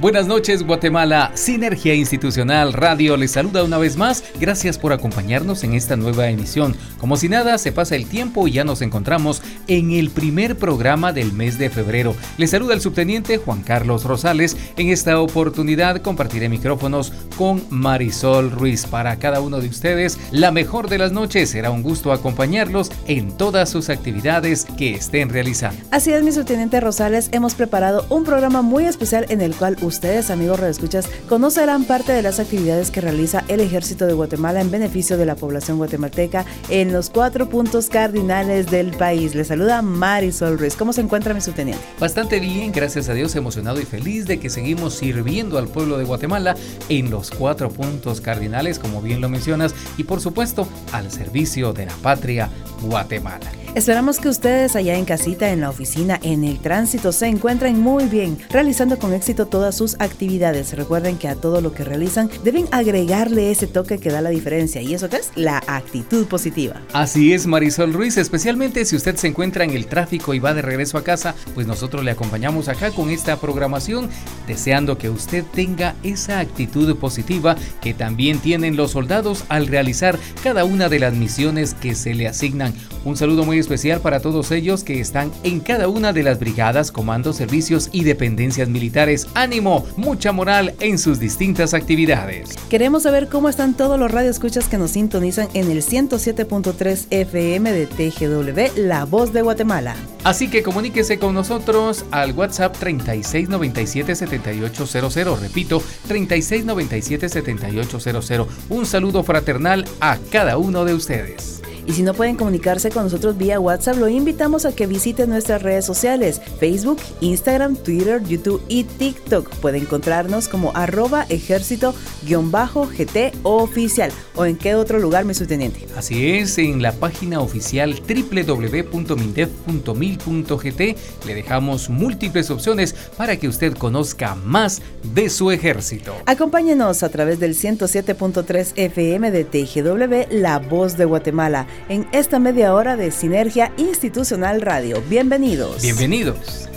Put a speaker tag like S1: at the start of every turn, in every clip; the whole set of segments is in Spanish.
S1: Buenas noches Guatemala, Sinergia Institucional Radio les saluda una vez más, gracias por acompañarnos en esta nueva emisión. Como si nada, se pasa el tiempo y ya nos encontramos en el primer programa del mes de febrero. Les saluda el subteniente Juan Carlos Rosales, en esta oportunidad compartiré micrófonos con Marisol Ruiz. Para cada uno de ustedes, la mejor de las noches, será un gusto acompañarlos en todas sus actividades que estén realizando.
S2: Así es mi subteniente Rosales, hemos preparado un programa muy especial en el cual ustedes, amigos redescuchas, conocerán parte de las actividades que realiza el Ejército de Guatemala en beneficio de la población guatemalteca en los cuatro puntos cardinales del país. Les saluda Marisol Ruiz. ¿Cómo se encuentra mi subteniente?
S1: Bastante bien, gracias a Dios, emocionado y feliz de que seguimos sirviendo al pueblo de Guatemala en los cuatro puntos cardinales, como bien lo mencionas, y por supuesto al servicio de la patria Guatemala.
S2: Esperamos que ustedes allá en casita, en la oficina, en el tránsito se encuentren muy bien, realizando con éxito todas sus actividades. Recuerden que a todo lo que realizan deben agregarle ese toque que da la diferencia y eso que es la actitud positiva.
S1: Así es, Marisol Ruiz, especialmente si usted se encuentra en el tráfico y va de regreso a casa, pues nosotros le acompañamos acá con esta programación, deseando que usted tenga esa actitud positiva que también tienen los soldados al realizar cada una de las misiones que se le asignan. Un saludo muy especial para todos ellos que están en cada una de las brigadas, comandos, servicios y dependencias militares. Ánimo, mucha moral en sus distintas actividades.
S2: Queremos saber cómo están todos los radioescuchas que nos sintonizan en el 107.3 FM de TGW, La Voz de Guatemala.
S1: Así que comuníquese con nosotros al WhatsApp 3697-7800. Repito, 3697-7800. Un saludo fraternal a cada uno de ustedes.
S2: Y si no pueden comunicarse con nosotros vía WhatsApp, lo invitamos a que visiten nuestras redes sociales, Facebook, Instagram, Twitter, YouTube y TikTok. Puede encontrarnos como arroba ejército-gt oficial. ¿O en qué otro lugar, mi subteniente?
S1: Así es, en la página oficial www.mindef.mil.gt le dejamos múltiples opciones para que usted conozca más de su ejército.
S2: Acompáñenos a través del 107.3 FM de TGW, La Voz de Guatemala en esta media hora de Sinergia Institucional Radio. Bienvenidos.
S1: Bienvenidos.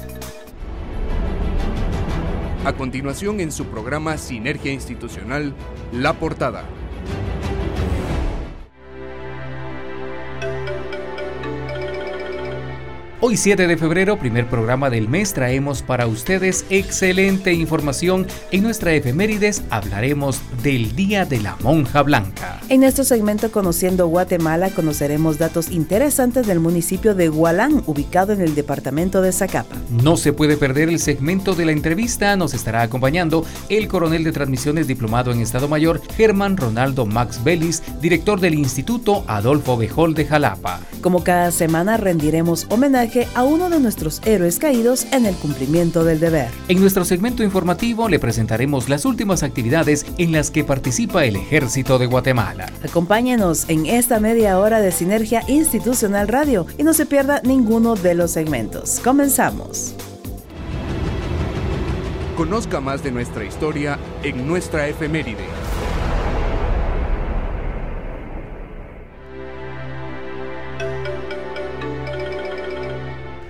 S3: A continuación en su programa Sinergia Institucional, La Portada.
S1: Hoy 7 de febrero, primer programa del mes, traemos para ustedes excelente información. En nuestra efemérides hablaremos del Día de la Monja Blanca.
S2: En nuestro segmento Conociendo Guatemala conoceremos datos interesantes del municipio de Hualán, ubicado en el departamento de Zacapa.
S1: No se puede perder el segmento de la entrevista, nos estará acompañando el coronel de transmisiones diplomado en Estado Mayor, Germán Ronaldo Max Vélez, director del Instituto Adolfo Bejol de Jalapa.
S2: Como cada semana rendiremos homenaje a uno de nuestros héroes caídos en el cumplimiento del deber.
S1: En nuestro segmento informativo le presentaremos las últimas actividades en las que participa el Ejército de Guatemala.
S2: Acompáñenos en esta media hora de Sinergia Institucional Radio y no se pierda ninguno de los segmentos. Comenzamos.
S3: Conozca más de nuestra historia en nuestra efeméride.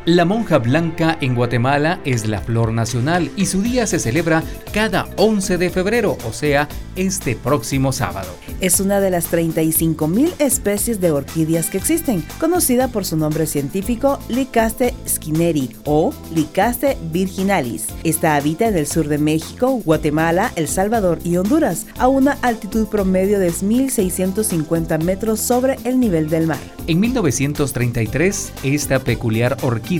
S1: La monja blanca en Guatemala es la flor nacional y su día se celebra cada 11 de febrero, o sea, este próximo sábado.
S2: Es una de las 35.000 especies de orquídeas que existen, conocida por su nombre científico Licaste skinneri o Licaste virginalis. Esta habita en el sur de México, Guatemala, El Salvador y Honduras, a una altitud promedio de 1.650 metros sobre el nivel del mar.
S1: En 1933, esta peculiar orquídea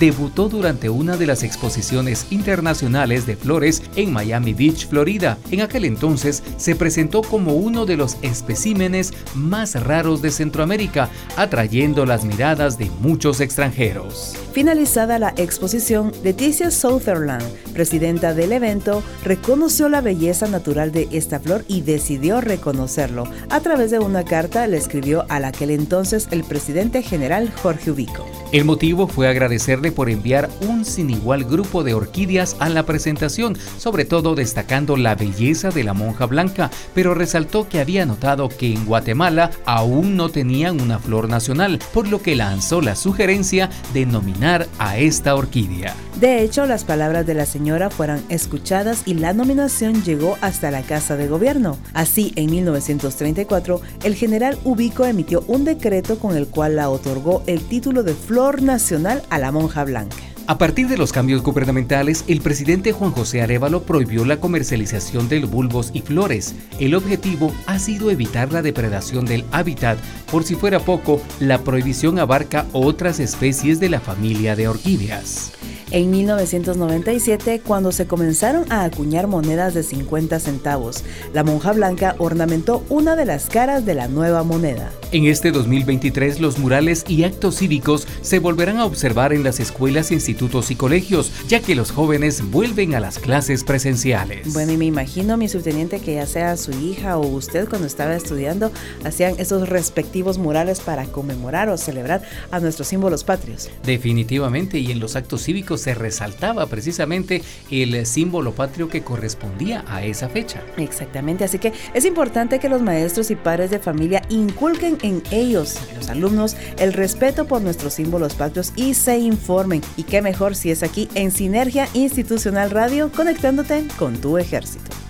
S1: debutó durante una de las exposiciones internacionales de flores en Miami Beach, Florida. En aquel entonces se presentó como uno de los especímenes más raros de Centroamérica, atrayendo las miradas de muchos extranjeros.
S2: Finalizada la exposición, Leticia Sutherland, presidenta del evento, reconoció la belleza natural de esta flor y decidió reconocerlo. A través de una carta le escribió al aquel entonces el presidente general Jorge Ubico.
S1: El motivo fue agradecerle por enviar un sin igual grupo de orquídeas a la presentación, sobre todo destacando la belleza de la monja blanca, pero resaltó que había notado que en Guatemala aún no tenían una flor nacional, por lo que lanzó la sugerencia de nominar a esta orquídea.
S2: De hecho, las palabras de la señora fueron escuchadas y la nominación llegó hasta la Casa de Gobierno. Así, en 1934, el general Ubico emitió un decreto con el cual la otorgó el título de Flor Nacional a la monja blanca.
S1: A partir de los cambios gubernamentales, el presidente Juan José Arevalo prohibió la comercialización de bulbos y flores. El objetivo ha sido evitar la depredación del hábitat. Por si fuera poco, la prohibición abarca otras especies de la familia de orquídeas
S2: en 1997 cuando se comenzaron a acuñar monedas de 50 centavos. La monja blanca ornamentó una de las caras de la nueva moneda.
S1: En este 2023 los murales y actos cívicos se volverán a observar en las escuelas, institutos y colegios, ya que los jóvenes vuelven a las clases presenciales.
S2: Bueno, y me imagino, mi subteniente, que ya sea su hija o usted cuando estaba estudiando, hacían esos respectivos murales para conmemorar o celebrar a nuestros símbolos patrios.
S1: Definitivamente, y en los actos cívicos se resaltaba precisamente el símbolo patrio que correspondía a esa fecha.
S2: Exactamente, así que es importante que los maestros y padres de familia inculquen en ellos, los alumnos, el respeto por nuestros símbolos patrios y se informen. Y qué mejor si es aquí en Sinergia Institucional Radio, conectándote con tu ejército.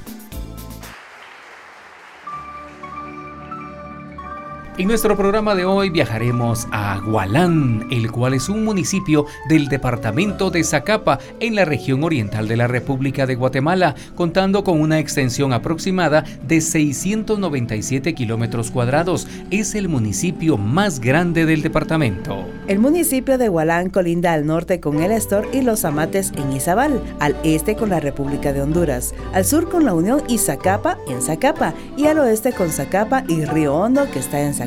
S1: En nuestro programa de hoy viajaremos a Gualán, el cual es un municipio del departamento de Zacapa, en la región oriental de la República de Guatemala, contando con una extensión aproximada de 697 kilómetros cuadrados. Es el municipio más grande del departamento.
S2: El municipio de Gualán colinda al norte con el Estor y los Amates en Izabal, al este con la República de Honduras, al sur con la Unión y Zacapa en Zacapa, y al oeste con Zacapa y Río Hondo que está en Zacapa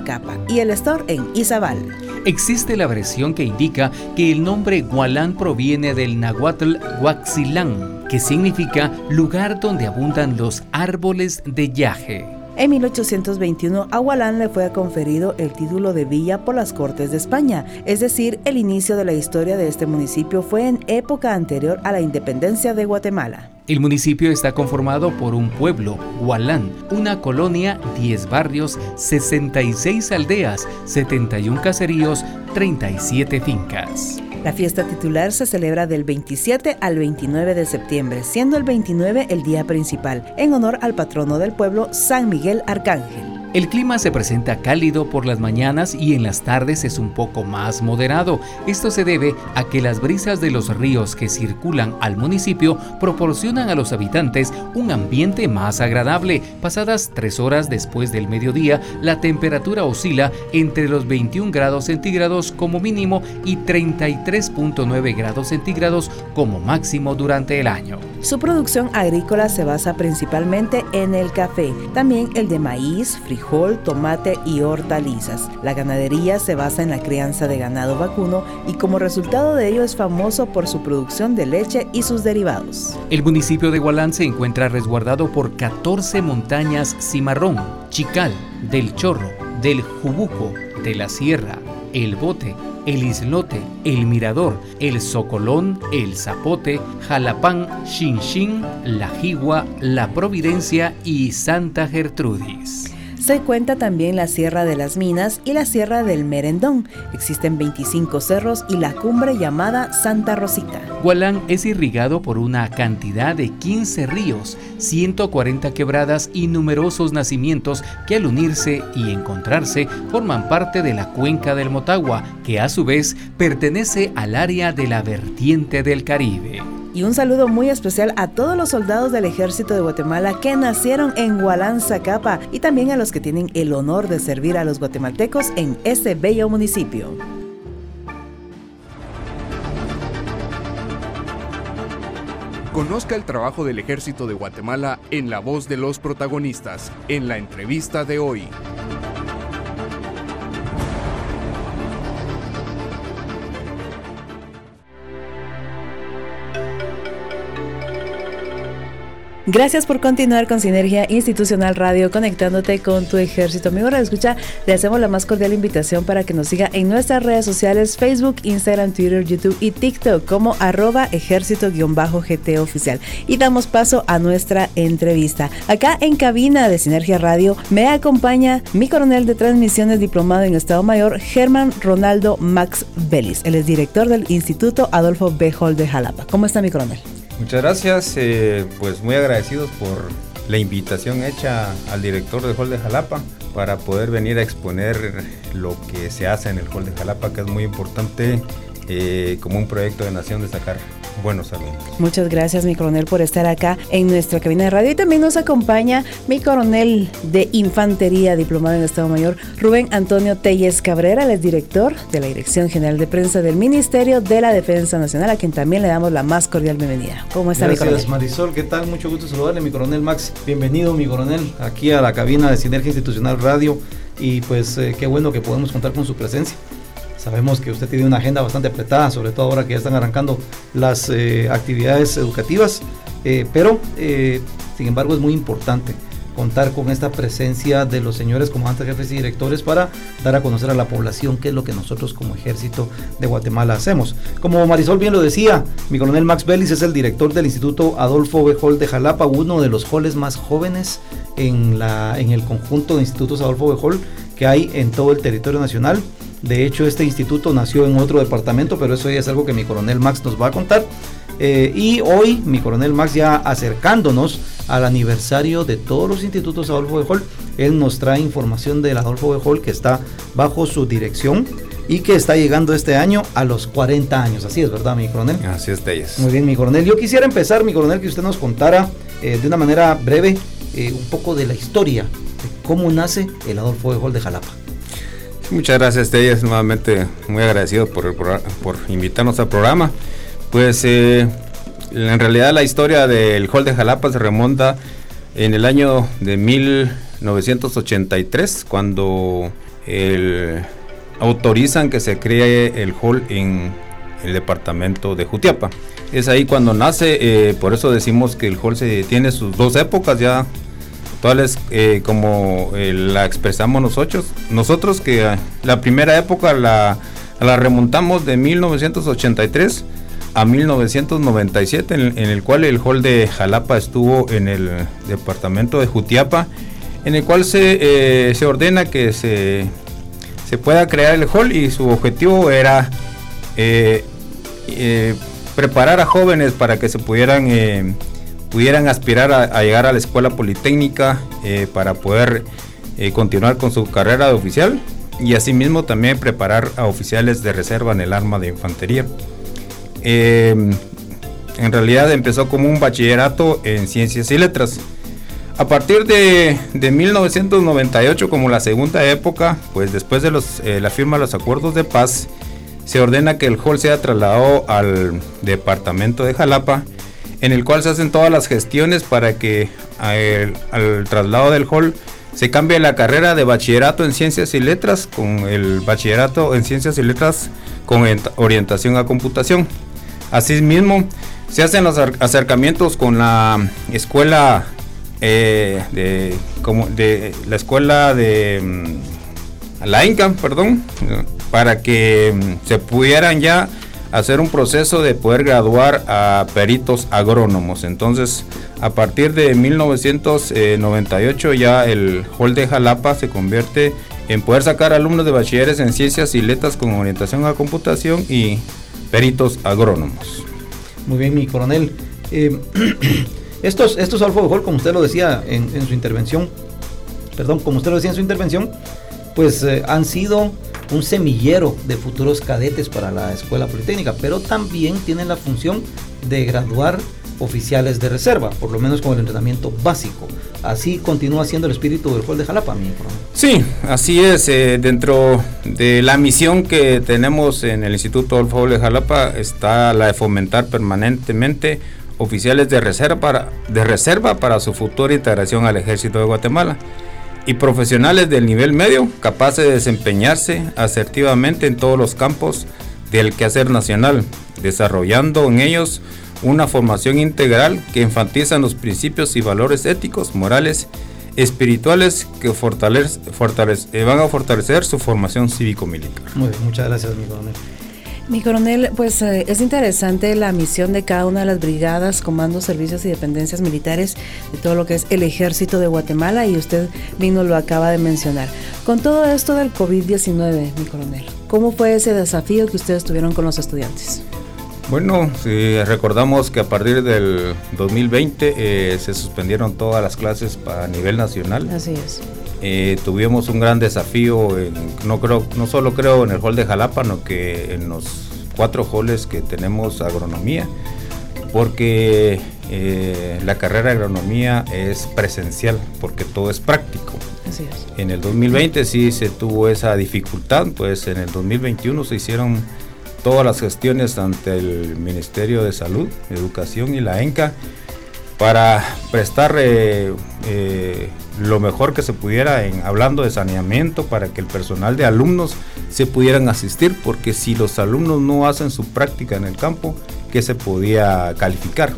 S2: y el store en Izabal.
S1: Existe la versión que indica que el nombre Gualán proviene del nahuatl Huaxilán, que significa lugar donde abundan los árboles de yaje.
S2: En 1821 a Gualán le fue conferido el título de villa por las Cortes de España, es decir, el inicio de la historia de este municipio fue en época anterior a la independencia de Guatemala.
S1: El municipio está conformado por un pueblo, Gualán, una colonia, 10 barrios, 66 aldeas, 71 caseríos, 37 fincas.
S2: La fiesta titular se celebra del 27 al 29 de septiembre, siendo el 29 el día principal, en honor al patrono del pueblo, San Miguel Arcángel.
S1: El clima se presenta cálido por las mañanas y en las tardes es un poco más moderado. Esto se debe a que las brisas de los ríos que circulan al municipio proporcionan a los habitantes un ambiente más agradable. Pasadas tres horas después del mediodía, la temperatura oscila entre los 21 grados centígrados como mínimo y 33.9 grados centígrados como máximo durante el año.
S2: Su producción agrícola se basa principalmente en el café, también el de maíz, frijol, tomate y hortalizas. La ganadería se basa en la crianza de ganado vacuno y como resultado de ello es famoso por su producción de leche y sus derivados.
S1: El municipio de Gualán se encuentra resguardado por 14 montañas cimarrón, Chical, del Chorro, del Jubuco, de la Sierra, el Bote, el Islote, el Mirador, el Socolón, el Zapote, Jalapán, Xinxin, La Jigua, La Providencia y Santa Gertrudis.
S2: Se cuenta también la Sierra de las Minas y la Sierra del Merendón. Existen 25 cerros y la cumbre llamada Santa Rosita.
S1: Gualán es irrigado por una cantidad de 15 ríos, 140 quebradas y numerosos nacimientos que al unirse y encontrarse forman parte de la cuenca del Motagua, que a su vez pertenece al área de la vertiente del Caribe.
S2: Y un saludo muy especial a todos los soldados del ejército de Guatemala que nacieron en Gualán, Zacapa y también a los que tienen el honor de servir a los guatemaltecos en ese bello municipio.
S3: Conozca el trabajo del ejército de Guatemala en la voz de los protagonistas, en la entrevista de hoy.
S2: Gracias por continuar con Sinergia Institucional Radio, conectándote con tu ejército. Amigo Radio Escucha, le hacemos la más cordial invitación para que nos siga en nuestras redes sociales, Facebook, Instagram, Twitter, YouTube y TikTok como arroba ejército-gt oficial. Y damos paso a nuestra entrevista. Acá en cabina de Sinergia Radio me acompaña mi coronel de transmisiones diplomado en Estado Mayor, Germán Ronaldo Max Vélez. Él es director del Instituto Adolfo B. De Jalapa. ¿Cómo está mi coronel?
S4: Muchas gracias, eh, pues muy agradecidos por la invitación hecha al director del Hall de Jalapa para poder venir a exponer lo que se hace en el Hall de Jalapa, que es muy importante eh, como un proyecto de nación de sacar buenos alumnos.
S2: Muchas gracias, mi coronel, por estar acá en nuestra cabina de radio. Y también nos acompaña mi coronel de infantería, diplomado en Estado Mayor, Rubén Antonio Telles Cabrera, el director de la Dirección General de Prensa del Ministerio de la Defensa Nacional, a quien también le damos la más cordial bienvenida. ¿Cómo está,
S5: gracias,
S2: mi coronel?
S5: Marisol, ¿qué tal? Mucho gusto saludarle, mi coronel Max. Bienvenido, mi coronel, aquí a la cabina de Sinergia Institucional Radio. Y pues eh, qué bueno que podemos contar con su presencia. Sabemos que usted tiene una agenda bastante apretada, sobre todo ahora que ya están arrancando las eh, actividades educativas, eh, pero eh, sin embargo es muy importante contar con esta presencia de los señores comandantes, jefes y directores para dar a conocer a la población qué es lo que nosotros como ejército de Guatemala hacemos. Como Marisol bien lo decía, mi coronel Max Vélez es el director del Instituto Adolfo B. Hall de Jalapa, uno de los halls más jóvenes en, la, en el conjunto de institutos Adolfo B. Hall que hay en todo el territorio nacional. De hecho, este instituto nació en otro departamento, pero eso ya es algo que mi coronel Max nos va a contar. Eh, y hoy, mi coronel Max, ya acercándonos al aniversario de todos los institutos Adolfo de Hall, él nos trae información del Adolfo de Hall que está bajo su dirección y que está llegando este año a los 40 años. Así es, ¿verdad, mi coronel?
S4: Así es, Telles.
S5: Muy bien, mi coronel. Yo quisiera empezar, mi coronel, que usted nos contara eh, de una manera breve eh, un poco de la historia cómo nace el Adolfo de Hall de Jalapa.
S4: Muchas gracias, Telles. Nuevamente muy agradecido por, por invitarnos al programa. Pues eh, en realidad la historia del Hall de Jalapa se remonta en el año de 1983, cuando el, autorizan que se cree el hall en el departamento de Jutiapa. Es ahí cuando nace, eh, por eso decimos que el hall tiene sus dos épocas ya actuales eh, como eh, la expresamos nosotros, nosotros que eh, la primera época la, la, remontamos de 1983 a 1997 en, en, el cual el hall de Jalapa estuvo en el departamento de Jutiapa en el cual se, se ordena que se, se, pueda crear el hall y su objetivo era preparar a jóvenes para que se pudieran pudieran aspirar a, llegar a la escuela politécnica eh, para poder eh, continuar con su carrera de oficial y asimismo también preparar a oficiales de reserva en el arma de infantería. Eh, en realidad empezó como un bachillerato en ciencias y letras. A partir de, de 1998, como la segunda época, pues después de eh, la firma de los acuerdos de paz, se ordena que el hall sea trasladado al departamento de Jalapa en el cual se hacen todas las gestiones para que al, traslado del hall se cambie la carrera de bachillerato en ciencias y letras con el bachillerato en ciencias y letras con orientación a computación. Asimismo, se hacen los acercamientos con la escuela eh, de, como la escuela de mm, la Inca, perdón, para que mm, se pudieran ya hacer un proceso de poder graduar a peritos agrónomos. Entonces, a partir de 1998 ya el Hall de Jalapa se convierte en poder sacar alumnos de bachilleres en ciencias y letras con orientación a computación y peritos agrónomos.
S5: Muy bien, mi coronel. Eh, estos, estos Alfa como usted lo decía en, en, su intervención, perdón, como usted lo decía en su intervención, pues eh, han sido un semillero de futuros cadetes para la escuela politécnica, pero también tienen la función de graduar oficiales de reserva, por lo menos con el entrenamiento básico. Así continúa siendo el espíritu del Hall de Jalapa, mi
S4: Sí, así es. Eh, dentro de la misión que tenemos en el Instituto del Hall de Jalapa está la de fomentar permanentemente oficiales de reserva de reserva para su futura integración al ejército de Guatemala y profesionales del nivel medio capaces de desempeñarse asertivamente en todos los campos del quehacer nacional, desarrollando en ellos una formación integral que enfatiza los principios y valores éticos, morales, espirituales que fortalece, eh, van a fortalecer su formación cívico-militar.
S5: Muchas gracias.
S2: Mi coronel, pues eh, es interesante la misión de cada una de las brigadas, comandos, servicios y dependencias militares de todo lo que es el ejército de Guatemala y usted mismo lo acaba de mencionar. Con todo esto del COVID-19, mi coronel, ¿cómo fue ese desafío que ustedes tuvieron con los estudiantes?
S4: Bueno, si recordamos que a partir del 2020 eh, se suspendieron todas las clases a nivel nacional.
S2: Así es.
S4: Eh, tuvimos un gran desafío, no, creo, no solo creo en el hall de Jalapa, sino que en los cuatro halls que tenemos agronomía, porque eh, la carrera de agronomía es presencial, porque todo es práctico.
S2: Así es.
S4: En el 2020 sí se tuvo esa dificultad, pues en el 2021 se hicieron todas las gestiones ante el Ministerio de Salud, Educación y la ENCA para prestar eh, eh, lo mejor que se pudiera en hablando de saneamiento para que el personal de alumnos se pudieran asistir porque si los alumnos no hacen su práctica en el campo ¿qué se podía calificar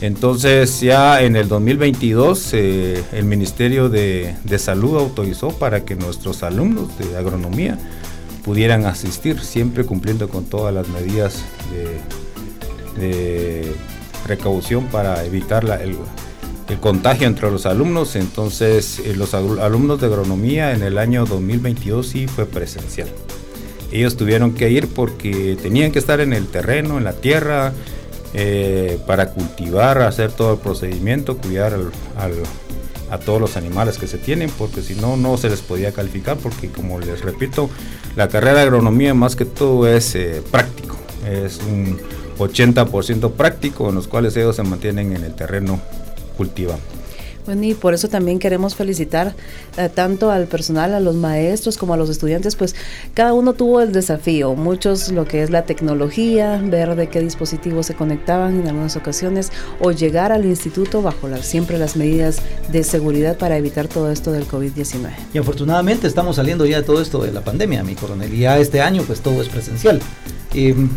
S4: entonces ya en el 2022 eh, el Ministerio de, Salud autorizó para que nuestros alumnos de agronomía pudieran asistir siempre cumpliendo con todas las medidas de precaución para evitar el, contagio entre los alumnos. Entonces, eh, los alumnos de agronomía en el año 2022 sí fue presencial. Ellos tuvieron que ir porque tenían que estar en el terreno, en la tierra, eh, para cultivar, hacer todo el procedimiento, cuidar a todos los animales que se tienen, porque si no, no se les podía calificar, porque como les repito, la carrera de agronomía más que todo es eh, práctico, es un 80% práctico en los cuales ellos se mantienen en el terreno cultivando.
S2: Bueno, y por eso también queremos felicitar eh, tanto al personal, a los maestros como a los estudiantes, pues cada uno tuvo el desafío, muchos lo que es la tecnología, ver de qué dispositivos se conectaban en algunas ocasiones o llegar al instituto bajo siempre las medidas de seguridad para evitar todo esto del COVID-19.
S5: Y afortunadamente estamos saliendo ya de todo esto de la pandemia, mi coronel, y ya este año pues todo es presencial. Em,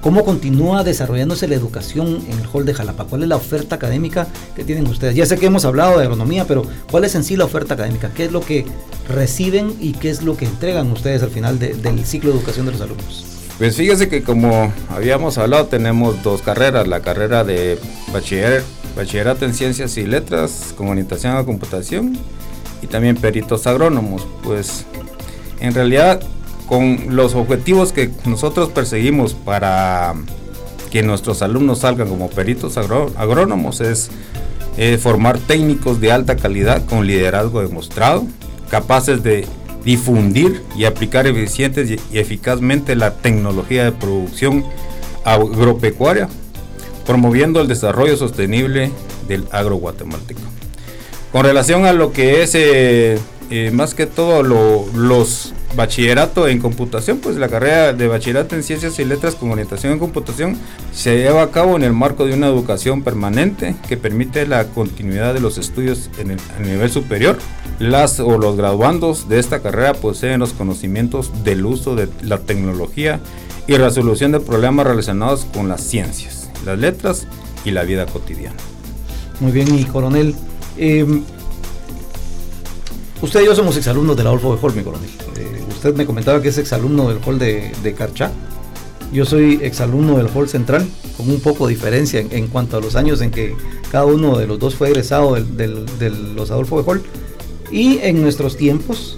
S5: ¿Cómo continúa desarrollándose la educación en el hall de Jalapa? ¿Cuál es la oferta académica que tienen ustedes? Ya sé que hemos hablado de agronomía, pero ¿cuál es en sí la oferta académica? ¿Qué es lo que reciben y qué es lo que entregan ustedes al final del ciclo de educación de los alumnos?
S4: Pues fíjese que como habíamos hablado, tenemos dos carreras, la carrera de bachiller, bachillerato en ciencias y letras, comunicación a computación y también peritos agrónomos. Pues en realidad con los objetivos que nosotros perseguimos para que nuestros alumnos salgan como peritos agrónomos es eh, formar técnicos de alta calidad con liderazgo demostrado, capaces de difundir y aplicar eficientes y eficazmente la tecnología de producción agropecuaria, promoviendo el desarrollo sostenible del agro guatemalteco. Con relación a lo que es eh, eh, más que todo los bachillerato en computación, pues la carrera de bachillerato en ciencias y letras con orientación en computación se lleva a cabo en el marco de una educación permanente que permite la continuidad de los estudios en el nivel superior. Las o los graduandos de esta carrera poseen los conocimientos del uso de la tecnología y resolución de problemas relacionados con las ciencias, las letras y la vida cotidiana.
S5: Muy bien, y coronel, em, usted y yo somos exalumnos de la Adolfo de mi coronel. Eh, usted me comentaba que es exalumno del hall de, de Carchá. Yo soy exalumno del hall central, con un poco de diferencia en, cuanto a los años en que cada uno de los dos fue egresado de los Adolfo de Hall. Y en nuestros tiempos,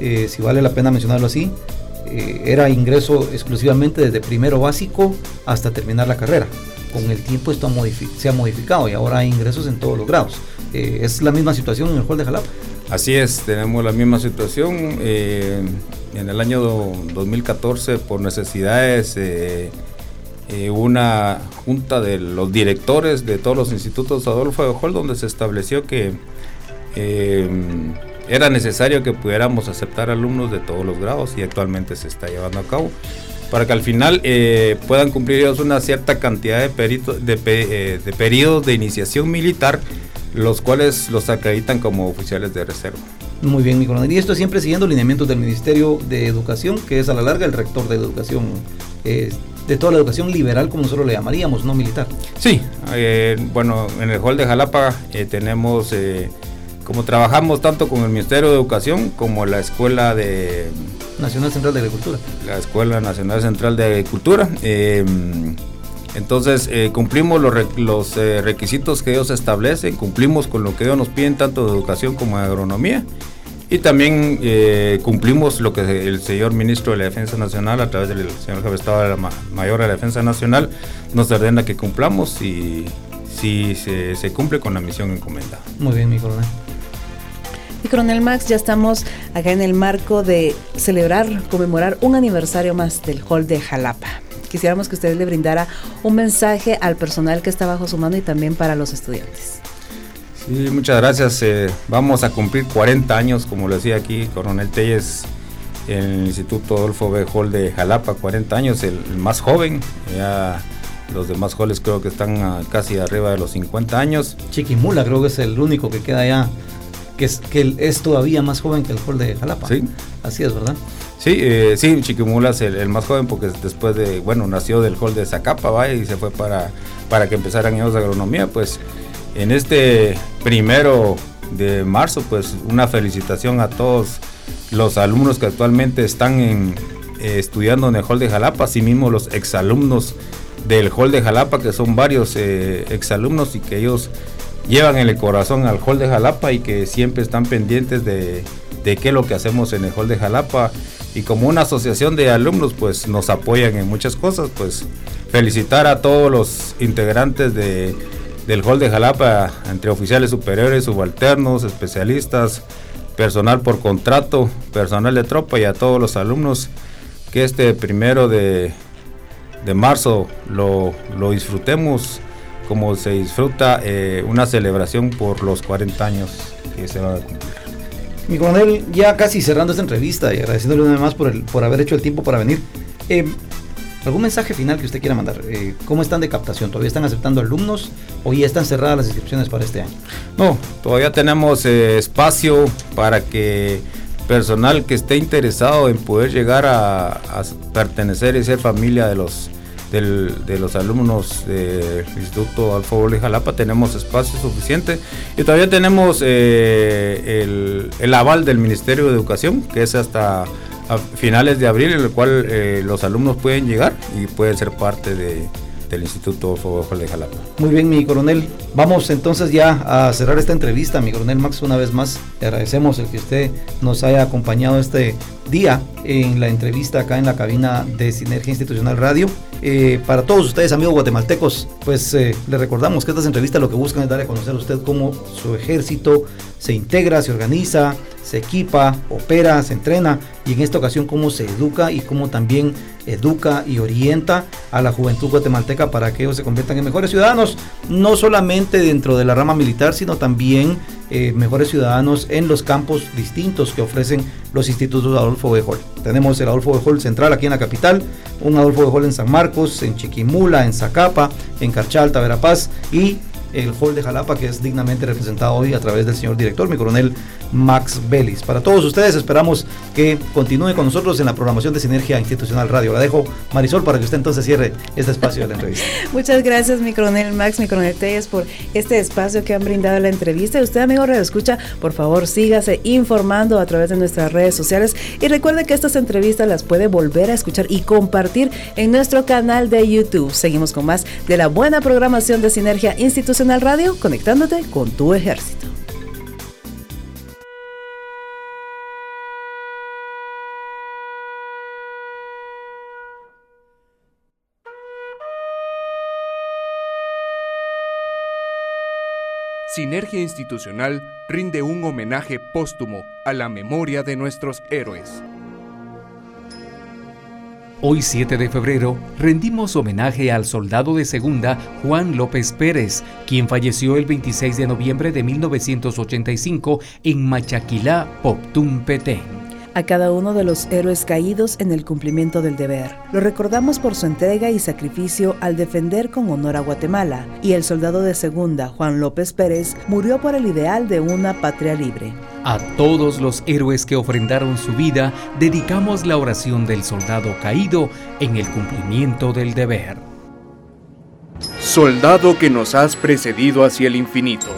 S5: eh, si vale la pena mencionarlo así, eh, era ingreso exclusivamente desde primero básico hasta terminar la carrera. Con el tiempo esto se ha modificado y ahora hay ingresos en todos los grados. Eh, es la misma situación en el hall de Jalapa.
S4: Así es, tenemos la misma situación. Eh, en el año 2014, por necesidades, eh, eh, una junta de los directores de todos los institutos Adolfo de Hall, donde se estableció que era necesario que pudiéramos aceptar alumnos de todos los grados y actualmente se está llevando a cabo para que al final puedan cumplir ellos una cierta cantidad de, de, de periodos de iniciación militar los cuales los acreditan como oficiales de reserva.
S5: Muy bien, mi coronel. Y esto siempre siguiendo lineamientos del Ministerio de Educación, que es a la larga el rector de Educación eh, de toda la educación liberal, como nosotros le llamaríamos, no militar.
S4: Sí, eh, bueno, en el hall de Jalapa eh, tenemos, como trabajamos tanto con el Ministerio de Educación como la Escuela de...
S5: Nacional Central de Agricultura.
S4: La Escuela Nacional Central de Agricultura. Entonces cumplimos los, los requisitos que ellos establecen, cumplimos con lo que ellos nos piden tanto de educación como de agronomía y también eh, cumplimos lo que el señor ministro de la Defensa Nacional, a través del señor jefe de Estado de la Mayor de la Defensa Nacional, nos ordena que cumplamos y si se, cumple con la misión encomendada.
S5: Muy bien, mi coronel.
S2: Y coronel Max, ya estamos acá en el marco de celebrar, conmemorar un aniversario más del Hall de Jalapa. Quisiéramos que usted le brindara un mensaje al personal que está bajo su mano y también para los estudiantes.
S4: Sí, muchas gracias. Eh, vamos a cumplir 40 años, como lo decía aquí Coronel Telles, en el Instituto Adolfo B. Hall de Jalapa, 40 años, el, más joven. Ya los demás halls creo que están casi arriba de los 50 años.
S5: Chiquimula creo que es el único que queda allá, que es, que es todavía más joven que el hall de Jalapa.
S4: Sí.
S5: Así es, ¿verdad?
S4: Sí, eh, sí, Chiquimula es el, más joven porque después de, bueno, nació del hall de Zacapa, ¿va? y se fue para, para que empezaran ellos agronomía, pues en este primero de marzo, pues una felicitación a todos los alumnos que actualmente están eh, estudiando en el Hall de Jalapa, asimismo los exalumnos del Hall de Jalapa, que son varios eh, exalumnos y que ellos llevan en el corazón al Hall de Jalapa y que siempre están pendientes de, de qué es lo que hacemos en el Hall de Jalapa. Y como una asociación de alumnos, pues nos apoyan en muchas cosas, pues felicitar a todos los integrantes de del Hall de Jalapa entre oficiales superiores, subalternos, especialistas, personal por contrato, personal de tropa y a todos los alumnos que este primero de, marzo lo, disfrutemos como se disfruta eh, una celebración por los 40 años que se van a cumplir.
S5: Mi coronel, ya casi cerrando esta entrevista y agradeciéndole una vez más por, el, por haber hecho el tiempo para venir. Eh, ¿Algún mensaje final que usted quiera mandar? Eh, ¿Cómo están de captación? ¿Todavía están aceptando alumnos o ya están cerradas las inscripciones para este año?
S4: No, todavía tenemos eh, espacio para que personal que esté interesado en poder llegar a, pertenecer y ser familia de los de los alumnos del Instituto Alfa de Jalapa tenemos espacio suficiente. Y todavía tenemos eh, el, aval del Ministerio de Educación que es hasta finales de abril, en el cual eh, los alumnos pueden llegar y pueden ser parte de, del Instituto Fuego de Jalapa.
S5: Muy bien, mi coronel. Vamos entonces ya a cerrar esta entrevista, mi coronel Max, una vez más. Le agradecemos el que usted nos haya acompañado este día en la entrevista acá en la cabina de Sinergia Institucional Radio. Eh, para todos ustedes, amigos guatemaltecos, pues eh, les recordamos que estas entrevistas lo que buscan es dar a conocer a usted cómo su ejército se integra, se organiza, se equipa, opera, se entrena y en esta ocasión cómo se educa y cómo también educa y orienta a la juventud guatemalteca para que ellos se conviertan en mejores ciudadanos, no solamente dentro de la rama militar, sino también eh, mejores ciudadanos en los campos distintos que ofrecen los institutos Adolfo Bejol. Tenemos el Adolfo Bejol Central aquí en la capital, un Adolfo Bejol en San Marcos, en Chiquimula, en Zacapa, en Carchalta, Verapaz y el Hall de Jalapa, que es dignamente representado hoy a través del señor director, mi coronel Max Vélez. Para todos ustedes esperamos que continúe con nosotros en la programación de Sinergia Institucional Radio. La dejo Marisol para que usted entonces cierre este espacio de la entrevista.
S2: Muchas gracias, mi coronel Max, mi coronel Telles, por este espacio que han brindado la entrevista. Usted, amigo Radio Escucha, por favor, sígase informando a través de nuestras redes sociales y recuerde que estas entrevistas las puede volver a escuchar y compartir en nuestro canal de YouTube. Seguimos con más de la buena programación de Sinergia Institucional Radio, conectándote con tu ejército.
S3: Sinergia Institucional rinde un homenaje póstumo a la memoria de nuestros héroes.
S1: Hoy 7 de febrero rendimos homenaje al soldado de segunda Juan López Pérez, quien falleció el 26 de noviembre de 1985 en Machaquilá, Poptún, Petén.
S2: A cada uno de los héroes caídos en el cumplimiento del deber. Lo recordamos por su entrega y sacrificio al defender con honor a Guatemala, y el soldado de segunda, Juan López Pérez, murió por el ideal de una patria libre.
S1: A todos los héroes que ofrendaron su vida, dedicamos la oración del soldado caído en el cumplimiento del deber.
S3: Soldado que nos has precedido hacia el infinito,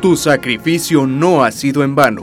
S3: tu sacrificio no ha sido en vano,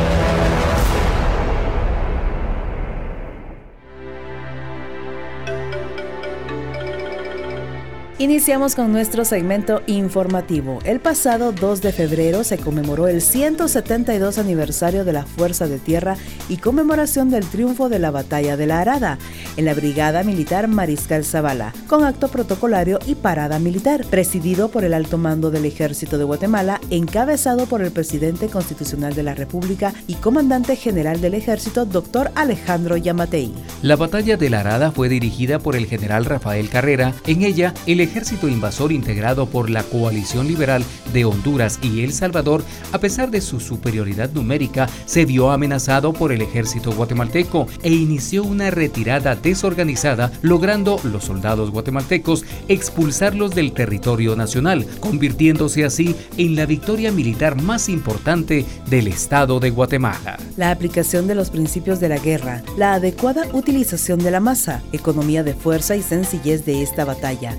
S2: Iniciamos con nuestro segmento informativo. El pasado 2 de febrero se conmemoró el 172 aniversario de la Fuerza de Tierra y conmemoración del triunfo de la Batalla de la Arada en la Brigada Militar Mariscal Zavala, con acto protocolario y parada militar, presidido por el alto mando del Ejército de Guatemala, encabezado por el presidente constitucional de la República y comandante general del Ejército, doctor Alejandro Yamatei.
S1: La Batalla de la Arada fue dirigida por el general Rafael Carrera. En ella, el ejército invasor integrado por la coalición liberal de Honduras y El Salvador, a pesar de su superioridad numérica, se vio amenazado por el ejército guatemalteco e inició una retirada desorganizada, logrando los soldados guatemaltecos expulsarlos del territorio nacional, convirtiéndose así en la victoria militar más importante del Estado de Guatemala.
S2: La aplicación de los principios de la guerra, la adecuada utilización de la masa, economía de fuerza y sencillez de esta batalla,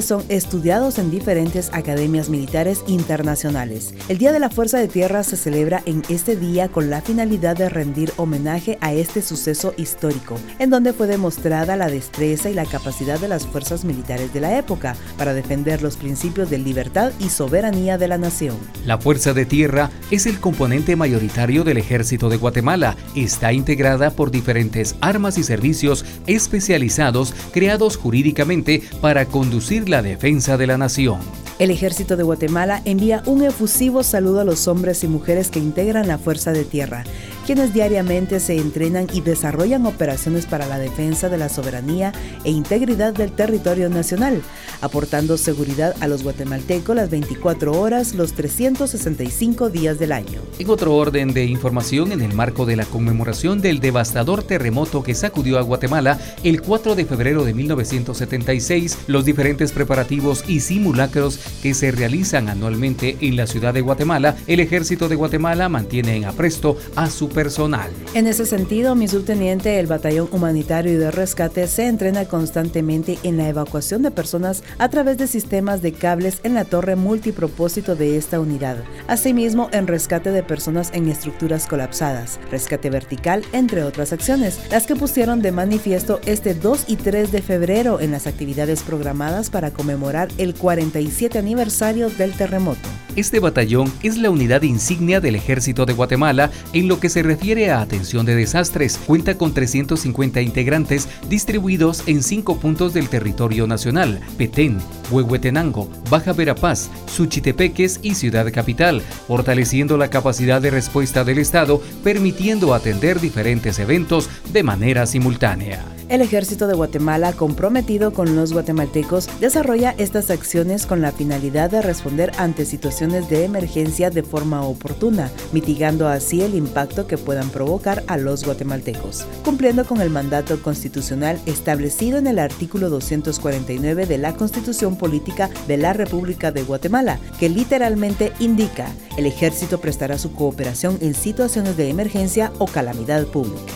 S2: son estudiados en diferentes academias militares internacionales. El Día de la Fuerza de Tierra se celebra en este día con la finalidad de rendir homenaje a este suceso histórico, en donde fue demostrada la destreza y la capacidad de las fuerzas militares de la época para defender los principios de libertad y soberanía de la nación.
S1: La Fuerza de Tierra es el componente mayoritario del ejército de Guatemala. Está integrada por diferentes armas y servicios especializados creados jurídicamente para conducir la defensa de la nación.
S2: El ejército de Guatemala envía un efusivo saludo a los hombres y mujeres que integran la Fuerza de Tierra, quienes diariamente se entrenan y desarrollan operaciones para la defensa de la soberanía e integridad del territorio nacional, aportando seguridad a los guatemaltecos las 24 horas, los 365 días del año.
S1: En otro orden de información, en el marco de la conmemoración del devastador terremoto que sacudió a Guatemala el 4 de febrero de 1976, los diferentes preparativos y simulacros que se realizan anualmente en la ciudad de Guatemala, el ejército de Guatemala mantiene en apresto a su personal.
S2: En ese sentido, mi subteniente, el Batallón Humanitario y de Rescate, se entrena constantemente en la evacuación de personas a través de sistemas de cables en la torre multipropósito de esta unidad. Asimismo, en rescate de personas en estructuras colapsadas, rescate vertical, entre otras acciones, las que pusieron de manifiesto este 2 y 3 de febrero en las actividades programadas para conmemorar el 47 aniversario del terremoto.
S1: Este batallón es la unidad insignia del Ejército de Guatemala en lo que se refiere a atención de desastres. Cuenta con 350 integrantes distribuidos en cinco puntos del territorio nacional: Petén, Huehuetenango, Baja Verapaz, Suchitepeques y Ciudad Capital, fortaleciendo la capacidad de respuesta del Estado, permitiendo atender diferentes eventos de manera simultánea.
S2: El Ejército de Guatemala, comprometido con los guatemaltecos, desarrolla estas acciones con la finalidad de responder ante situaciones de emergencia de forma oportuna, mitigando así el impacto que puedan provocar a los guatemaltecos, cumpliendo con el mandato constitucional establecido en el artículo 249 de la Constitución Política de la República de Guatemala, que literalmente indica, el ejército prestará su cooperación en situaciones de emergencia o calamidad pública.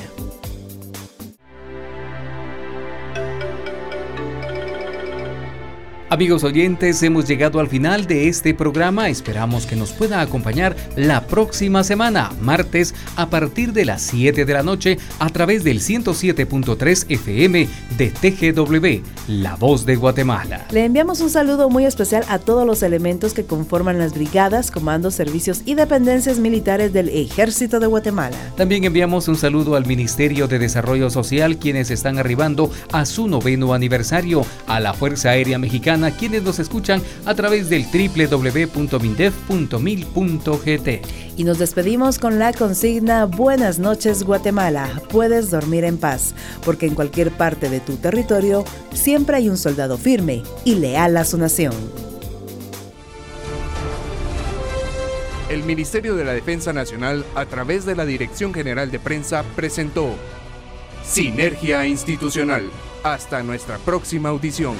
S1: Amigos oyentes, hemos llegado al final de este programa. Esperamos que nos pueda acompañar la próxima semana, martes, a partir de las 7 de la noche, a través del 107.3 FM de TGW, La Voz de Guatemala.
S2: Le enviamos un saludo muy especial a todos los elementos que conforman las brigadas, comandos, servicios y dependencias militares del Ejército de Guatemala.
S1: También enviamos un saludo al Ministerio de Desarrollo Social, quienes están arribando a su noveno aniversario, a la Fuerza Aérea Mexicana Santana, quienes nos escuchan a través del www.mindef.mil.gt.
S2: Y nos despedimos con la consigna Buenas noches Guatemala, puedes dormir en paz, porque en cualquier parte de tu territorio siempre hay un soldado firme y leal a su nación.
S3: El Ministerio de la Defensa Nacional, a través de la Dirección General de Prensa, presentó Sinergia Institucional. Hasta nuestra próxima audición.